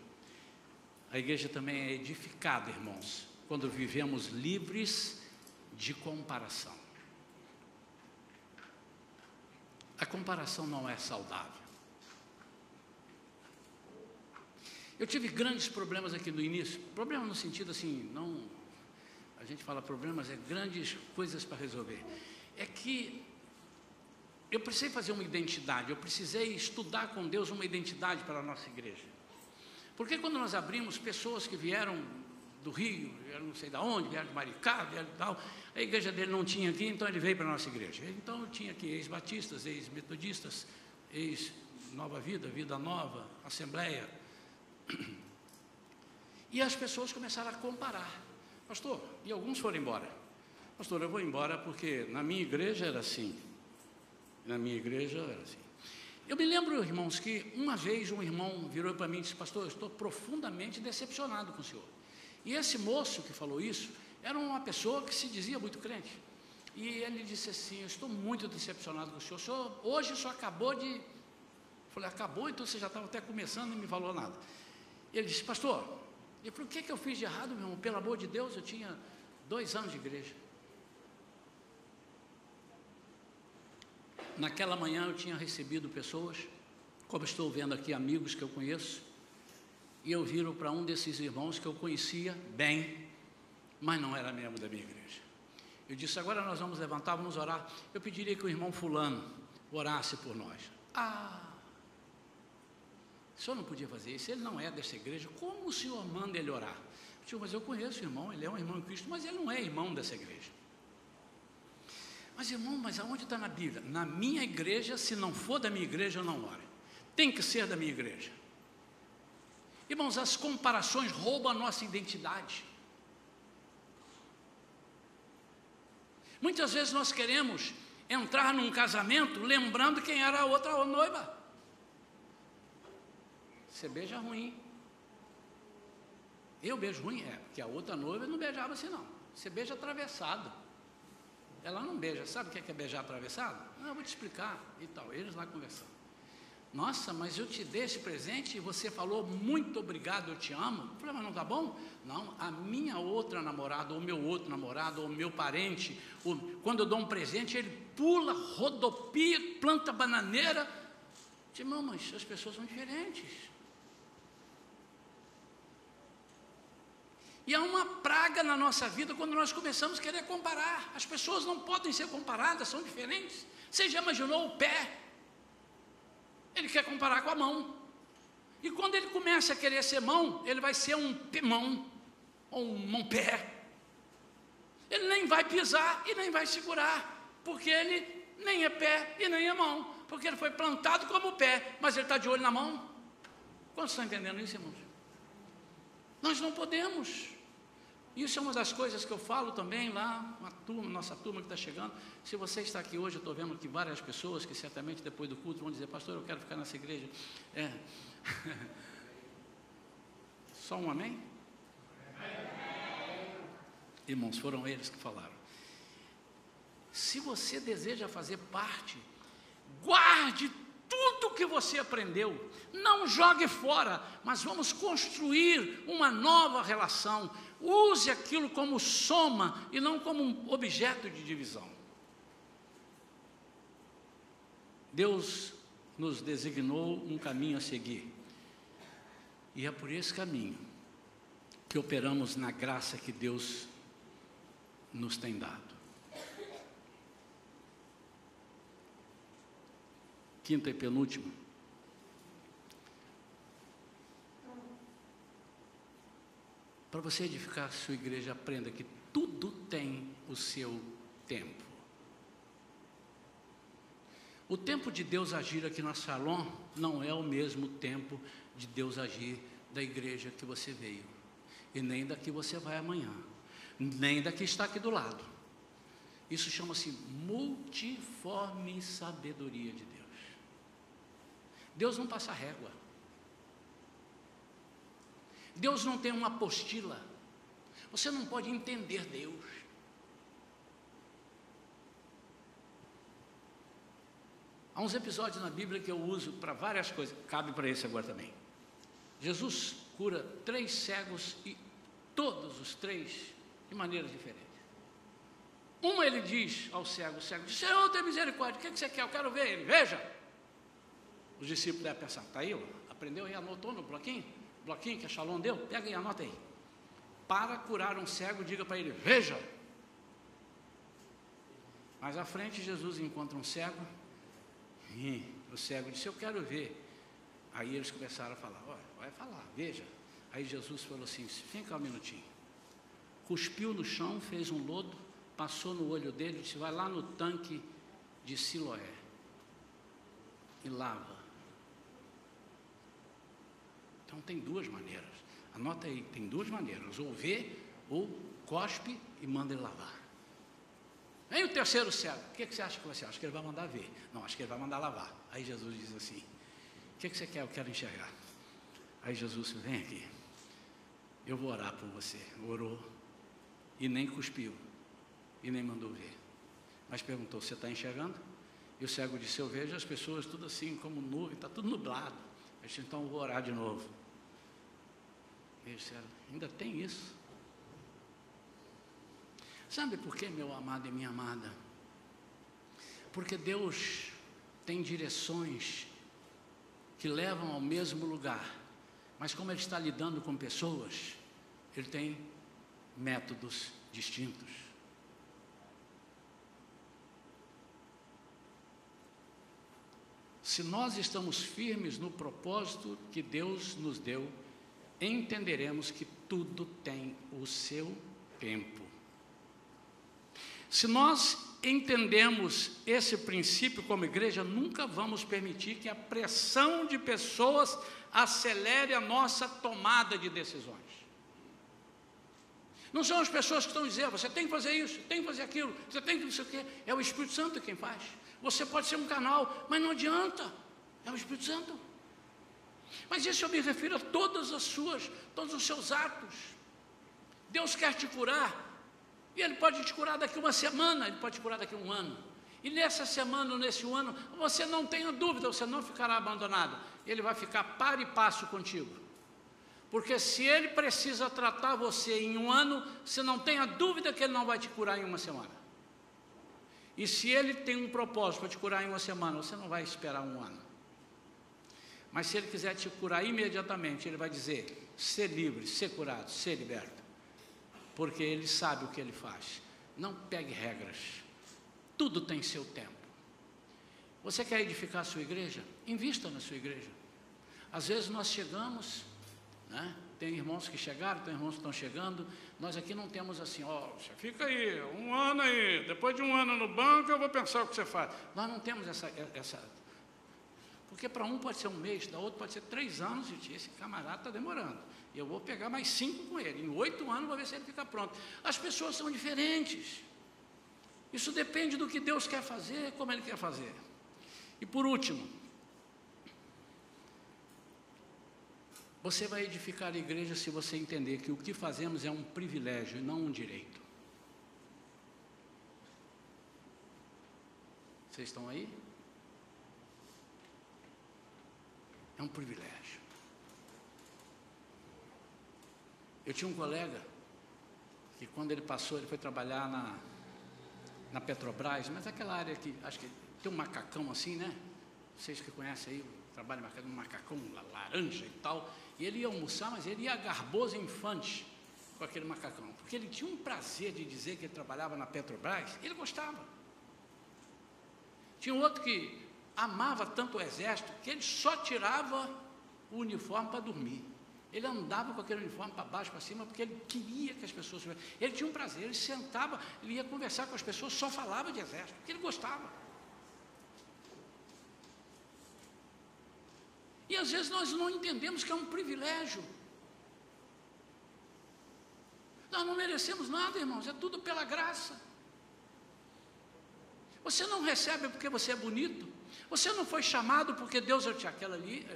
A igreja também é edificada, irmãos, quando vivemos livres de comparação. A comparação não é saudável. Eu tive grandes problemas aqui no início, problema no sentido assim, não, a gente fala problemas, é grandes coisas para resolver. É que eu precisei fazer uma identidade, eu precisei estudar com Deus uma identidade para a nossa igreja. Porque quando nós abrimos, pessoas que vieram do Rio, vieram não sei de onde, vieram de Maricá, vieram de tal, a igreja dele não tinha aqui, então ele veio para a nossa igreja. Então tinha aqui ex-batistas, ex-metodistas, ex-nova vida, vida nova, assembleia, e as pessoas começaram a comparar. Pastor, e alguns foram embora. Pastor, eu vou embora porque na minha igreja era assim. Na minha igreja era assim. Eu me lembro, irmãos, que uma vez um irmão virou para mim e disse: Pastor, eu estou profundamente decepcionado com o senhor. E esse moço que falou isso era uma pessoa que se dizia muito crente. E ele disse assim: Eu estou muito decepcionado com o senhor. O senhor hoje só acabou de. Eu falei: Acabou, então você já estava até começando e me falou nada. Ele disse, pastor, ele falou, o que, é que eu fiz de errado, meu irmão? Pelo amor de Deus, eu tinha dois anos de igreja. Naquela manhã eu tinha recebido pessoas, como estou vendo aqui, amigos que eu conheço, e eu viro para um desses irmãos que eu conhecia bem, mas não era membro da minha igreja. Eu disse: agora nós vamos levantar, vamos orar. Eu pediria que o irmão Fulano orasse por nós. Ah, o senhor não podia fazer isso, ele não é dessa igreja, como o senhor manda ele orar? Eu mas eu conheço o irmão, ele é um irmão em Cristo, mas ele não é irmão dessa igreja. Mas irmão, mas aonde está na Bíblia? Na minha igreja, se não for da minha igreja, eu não oro. Tem que ser da minha igreja. Irmãos, as comparações roubam a nossa identidade. Muitas vezes nós queremos entrar num casamento lembrando quem era a outra noiva. Você beija ruim. Eu beijo ruim? É, porque a outra noiva não beijava assim não. Você beija atravessado. ela não beija. Sabe o que é beijar atravessado? Não, eu vou te explicar e tal. Eles lá conversando. Nossa, mas eu te dei esse presente e você falou muito obrigado, eu te amo. Eu falei, mas não tá bom? Não, a minha outra namorada, ou meu outro namorado, ou meu parente, ou, quando eu dou um presente, ele pula, rodopia, planta bananeira. Irmão, mas as pessoas são diferentes. E há uma praga na nossa vida quando nós começamos a querer comparar. As pessoas não podem ser comparadas, são diferentes. Você já imaginou o pé ele quer comparar com a mão. E quando ele começa a querer ser mão, ele vai ser um mão, ou um mão-pé. Ele nem vai pisar e nem vai segurar, porque ele nem é pé e nem é mão, porque ele foi plantado como pé, mas ele está de olho na mão. Quantos estão entendendo isso, irmãos? Nós não podemos. Isso é uma das coisas que eu falo também lá, uma turma, nossa turma que está chegando. Se você está aqui hoje, eu estou vendo que várias pessoas que certamente depois do culto vão dizer, pastor, eu quero ficar nessa igreja. É. Só um amém? Irmãos, foram eles que falaram. Se você deseja fazer parte, guarde tudo que você aprendeu, não jogue fora, mas vamos construir uma nova relação, Use aquilo como soma e não como um objeto de divisão. Deus nos designou um caminho a seguir. E é por esse caminho que operamos na graça que Deus nos tem dado. Quinta e penúltima. Para você edificar a sua igreja, aprenda que tudo tem o seu tempo. O tempo de Deus agir aqui na Salom não é o mesmo tempo de Deus agir da igreja que você veio, e nem da que você vai amanhã, nem da que está aqui do lado. Isso chama-se multiforme sabedoria de Deus. Deus não passa régua. Deus não tem uma apostila. Você não pode entender Deus. Há uns episódios na Bíblia que eu uso para várias coisas, cabe para esse agora também. Jesus cura três cegos e todos os três de maneiras diferentes. Uma ele diz ao cego, o cego diz, Senhor, tem misericórdia, o que, você quer? Eu quero ver ele, veja. Os discípulos devem pensar, está aí, aprendeu e anotou no bloquinho? Bloquinho que a Shalom deu, pega e anota aí. Para curar um cego, diga para ele: Veja. Mais à frente, Jesus encontra um cego, e o cego disse: Eu quero ver. Aí eles começaram a falar: Olha, vai falar, veja. Aí Jesus falou assim: cá um minutinho. Cuspiu no chão, fez um lodo, passou no olho dele disse: Vai lá no tanque de Siloé e lava. Então tem duas maneiras. Anota aí, tem duas maneiras. Ou vê, ou cospe e manda ele lavar. Vem o terceiro cego. O que, que você acha que você acha? Que ele vai mandar ver. Não, acho que ele vai mandar lavar. Aí Jesus diz assim: O que, que você quer? Eu quero enxergar. Aí Jesus vem aqui. Eu vou orar por você. Orou. E nem cuspiu. E nem mandou ver. Mas perguntou: Você está enxergando? E o cego disse: Eu vejo as pessoas tudo assim, como nuvem, está tudo nublado. Ele disse: Então eu vou orar de novo. Eles disseram, ainda tem isso. Sabe por quê, meu amado e minha amada? Porque Deus tem direções que levam ao mesmo lugar, mas como Ele está lidando com pessoas, Ele tem métodos distintos. Se nós estamos firmes no propósito que Deus nos deu, entenderemos que tudo tem o seu tempo. Se nós entendemos esse princípio como igreja, nunca vamos permitir que a pressão de pessoas acelere a nossa tomada de decisões. Não são as pessoas que estão dizendo, você tem que fazer isso, tem que fazer aquilo, você tem que não sei o quê. É o Espírito Santo quem faz. Você pode ser um canal, mas não adianta. É o Espírito Santo. Mas isso eu me refiro a todas as suas, todos os seus atos. Deus quer te curar, E ele pode te curar daqui uma semana, ele pode te curar daqui um ano. E nessa semana, nesse ano, você não tenha dúvida, você não ficará abandonado. Ele vai ficar par e passo contigo. Porque se ele precisa tratar você em um ano, você não tenha dúvida que ele não vai te curar em uma semana. E se ele tem um propósito para te curar em uma semana, você não vai esperar um ano. Mas se ele quiser te curar imediatamente, ele vai dizer: ser livre, ser curado, ser liberto. Porque ele sabe o que ele faz. Não pegue regras. Tudo tem seu tempo. Você quer edificar a sua igreja? Invista na sua igreja. Às vezes nós chegamos, né? tem irmãos que chegaram, tem irmãos que estão chegando. Nós aqui não temos assim, ó, você fica aí, um ano aí, depois de um ano no banco eu vou pensar o que você faz. Nós não temos essa, essa porque para um pode ser um mês, da outro pode ser três anos, e esse camarada está demorando. Eu vou pegar mais cinco com ele. Em oito anos vou ver se ele fica pronto. As pessoas são diferentes. Isso depende do que Deus quer fazer, como Ele quer fazer. E por último, você vai edificar a igreja se você entender que o que fazemos é um privilégio e não um direito. Vocês estão aí? É um privilégio. Eu tinha um colega que quando ele passou, ele foi trabalhar na, na Petrobras, mas aquela área que acho que tem um macacão assim, né? Vocês que conhecem aí, trabalha um macacão laranja e tal. E ele ia almoçar, mas ele ia garboso infante com aquele macacão. Porque ele tinha um prazer de dizer que ele trabalhava na Petrobras, ele gostava. Tinha um outro que amava tanto o exército que ele só tirava o uniforme para dormir. Ele andava com aquele uniforme para baixo, para cima, porque ele queria que as pessoas. Ele tinha um prazer, ele sentava, ele ia conversar com as pessoas, só falava de exército, porque ele gostava. E às vezes nós não entendemos que é um privilégio. Nós não merecemos nada, irmãos, é tudo pela graça. Você não recebe porque você é bonito, você não foi chamado porque Deus eu te aquela ali.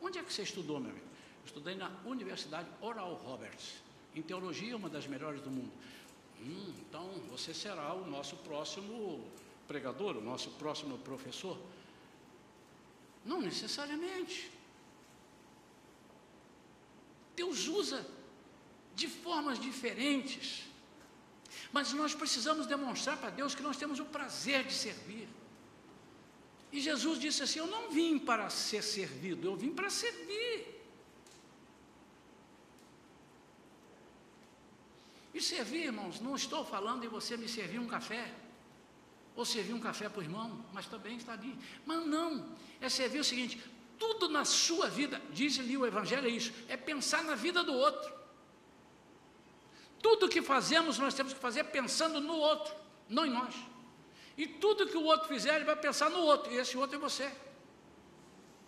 Onde é que você estudou, meu amigo? Eu estudei na Universidade Oral Roberts, em teologia, uma das melhores do mundo. Hum, então você será o nosso próximo pregador, o nosso próximo professor. Não necessariamente. Deus usa de formas diferentes, mas nós precisamos demonstrar para Deus que nós temos o prazer de servir. E Jesus disse assim: Eu não vim para ser servido, eu vim para servir. E servir, irmãos, não estou falando em você me servir um café, ou servir um café para o irmão, mas também está ali. Mas não, é servir o seguinte: tudo na sua vida, diz ali o Evangelho é isso, é pensar na vida do outro. Tudo que fazemos, nós temos que fazer pensando no outro, não em nós. E tudo que o outro fizer, ele vai pensar no outro, e esse outro é você.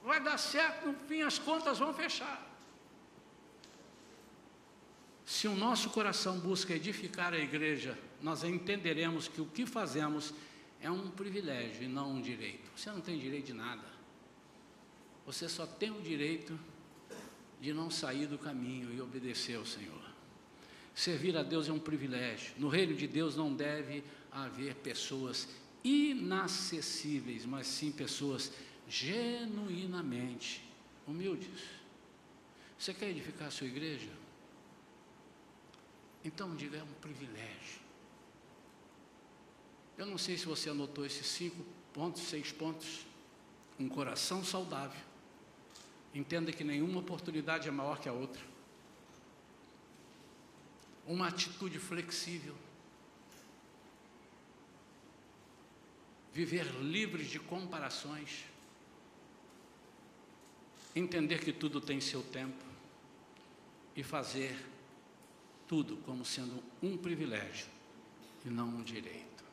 Vai dar certo, no fim as contas vão fechar. Se o nosso coração busca edificar a igreja, nós entenderemos que o que fazemos é um privilégio e não um direito. Você não tem direito de nada. Você só tem o direito de não sair do caminho e obedecer ao Senhor. Servir a Deus é um privilégio. No reino de Deus não deve haver pessoas inacessíveis, mas sim pessoas genuinamente humildes. Você quer edificar a sua igreja? Então diga, é um privilégio. Eu não sei se você anotou esses cinco pontos, seis pontos. Um coração saudável. Entenda que nenhuma oportunidade é maior que a outra. Uma atitude flexível viver livres de comparações, entender que tudo tem seu tempo e fazer tudo como sendo um privilégio e não um direito.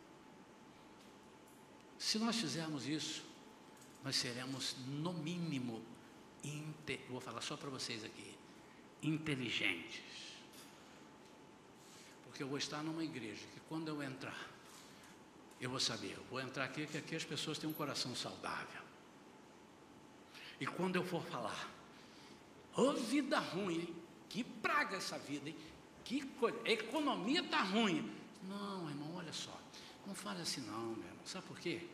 Se nós fizermos isso, nós seremos, no mínimo, vou falar só para vocês aqui, inteligentes. Porque eu vou estar numa igreja que quando eu entrar, eu vou saber, eu vou entrar aqui que aqui as pessoas têm um coração saudável. E quando eu for falar, ô oh, vida ruim, hein? que praga essa vida, hein? que coisa, a economia está ruim. Não, irmão, olha só. Não fale assim não, meu irmão. Sabe por quê?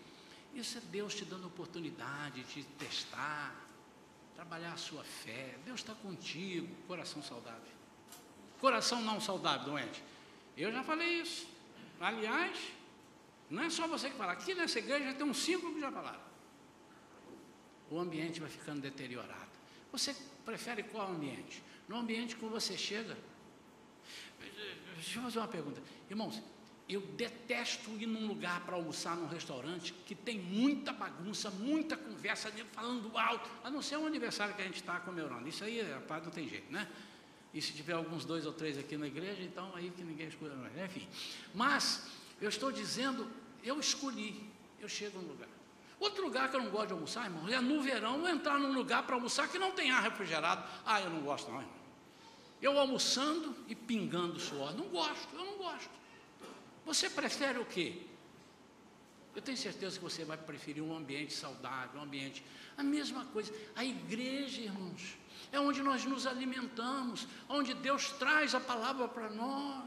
Isso é Deus te dando oportunidade de testar, trabalhar a sua fé. Deus está contigo, coração saudável. Coração não saudável, doente. Eu já falei isso. Aliás, não é só você que fala. Aqui nessa igreja tem uns cinco que já falaram. O ambiente vai ficando deteriorado. Você prefere qual ambiente? No ambiente que você chega. Deixa eu fazer uma pergunta. Irmãos, eu detesto ir num lugar para almoçar num restaurante que tem muita bagunça, muita conversa, falando alto, a não ser o aniversário que a gente está comemorando. Isso aí, rapaz, não tem jeito, né? E se tiver alguns dois ou três aqui na igreja, então aí que ninguém escuta mais. Enfim. Mas, eu estou dizendo, eu escolhi, eu chego num lugar. Outro lugar que eu não gosto de almoçar, irmão, é no verão entrar num lugar para almoçar que não tem ar refrigerado. Ah, eu não gosto não, irmão. Eu almoçando e pingando suor. Não gosto, eu não gosto. Você prefere o quê? Eu tenho certeza que você vai preferir um ambiente saudável, um ambiente. A mesma coisa. A igreja, irmãos, é onde nós nos alimentamos, onde Deus traz a palavra para nós.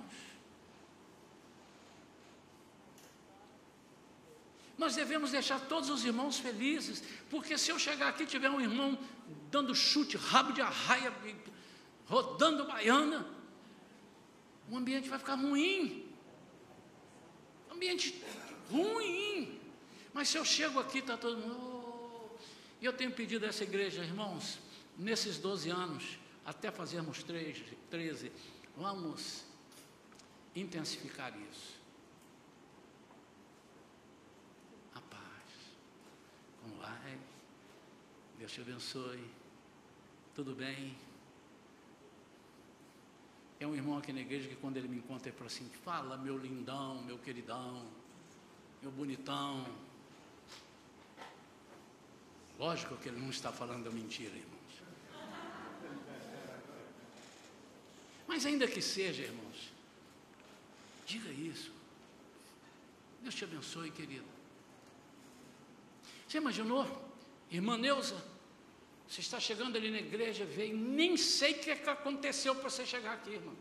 Nós devemos deixar todos os irmãos felizes, porque se eu chegar aqui e tiver um irmão dando chute, rabo de arraia, rodando baiana, o ambiente vai ficar ruim ambiente ruim. Mas se eu chego aqui, está todo mundo. Oh. E eu tenho pedido a essa igreja, irmãos, nesses 12 anos, até fazermos 13, 13 vamos intensificar isso. A paz. Como vai? Deus te abençoe. Tudo bem? É um irmão aqui na igreja que quando ele me encontra, ele fala assim: Fala, meu lindão, meu queridão, meu bonitão. Lógico que ele não está falando mentira, irmãos. Mas ainda que seja, irmãos, diga isso. Deus te abençoe, querido. Você imaginou? Irmã Neuza, você está chegando ali na igreja, veio, nem sei o que, é que aconteceu para você chegar aqui, irmão.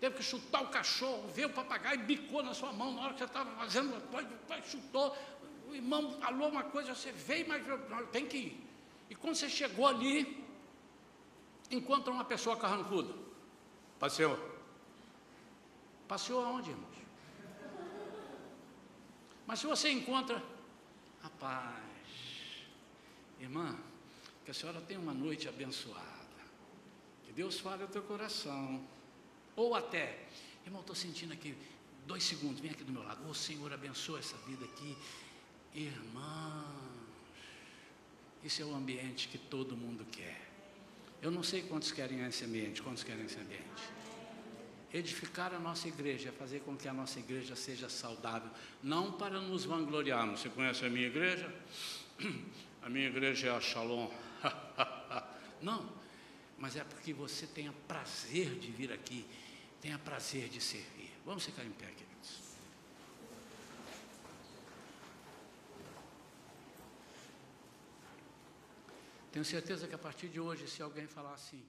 Teve que chutar o cachorro, veio o papagaio bicou na sua mão na hora que você estava fazendo, chutou. O irmão falou uma coisa, você veio, mas tem que ir. E quando você chegou ali, encontra uma pessoa carrancuda. Passeou. Passeou aonde, irmãos? Mas se você encontra, rapaz, irmã, que a senhora tenha uma noite abençoada. Que Deus fale ao teu coração. Ou até, irmão, estou sentindo aqui, dois segundos, vem aqui do meu lado. Ô oh, Senhor, abençoa essa vida aqui. Irmãos, esse é o ambiente que todo mundo quer. Eu não sei quantos querem esse ambiente, quantos querem esse ambiente. Edificar a nossa igreja, fazer com que a nossa igreja seja saudável, não para nos vangloriarmos. Você conhece a minha igreja? A minha igreja é a Shalom. Não, mas é porque você tenha prazer de vir aqui, tenha prazer de servir. Vamos ficar em pé, queridos. Tenho certeza que a partir de hoje, se alguém falar assim,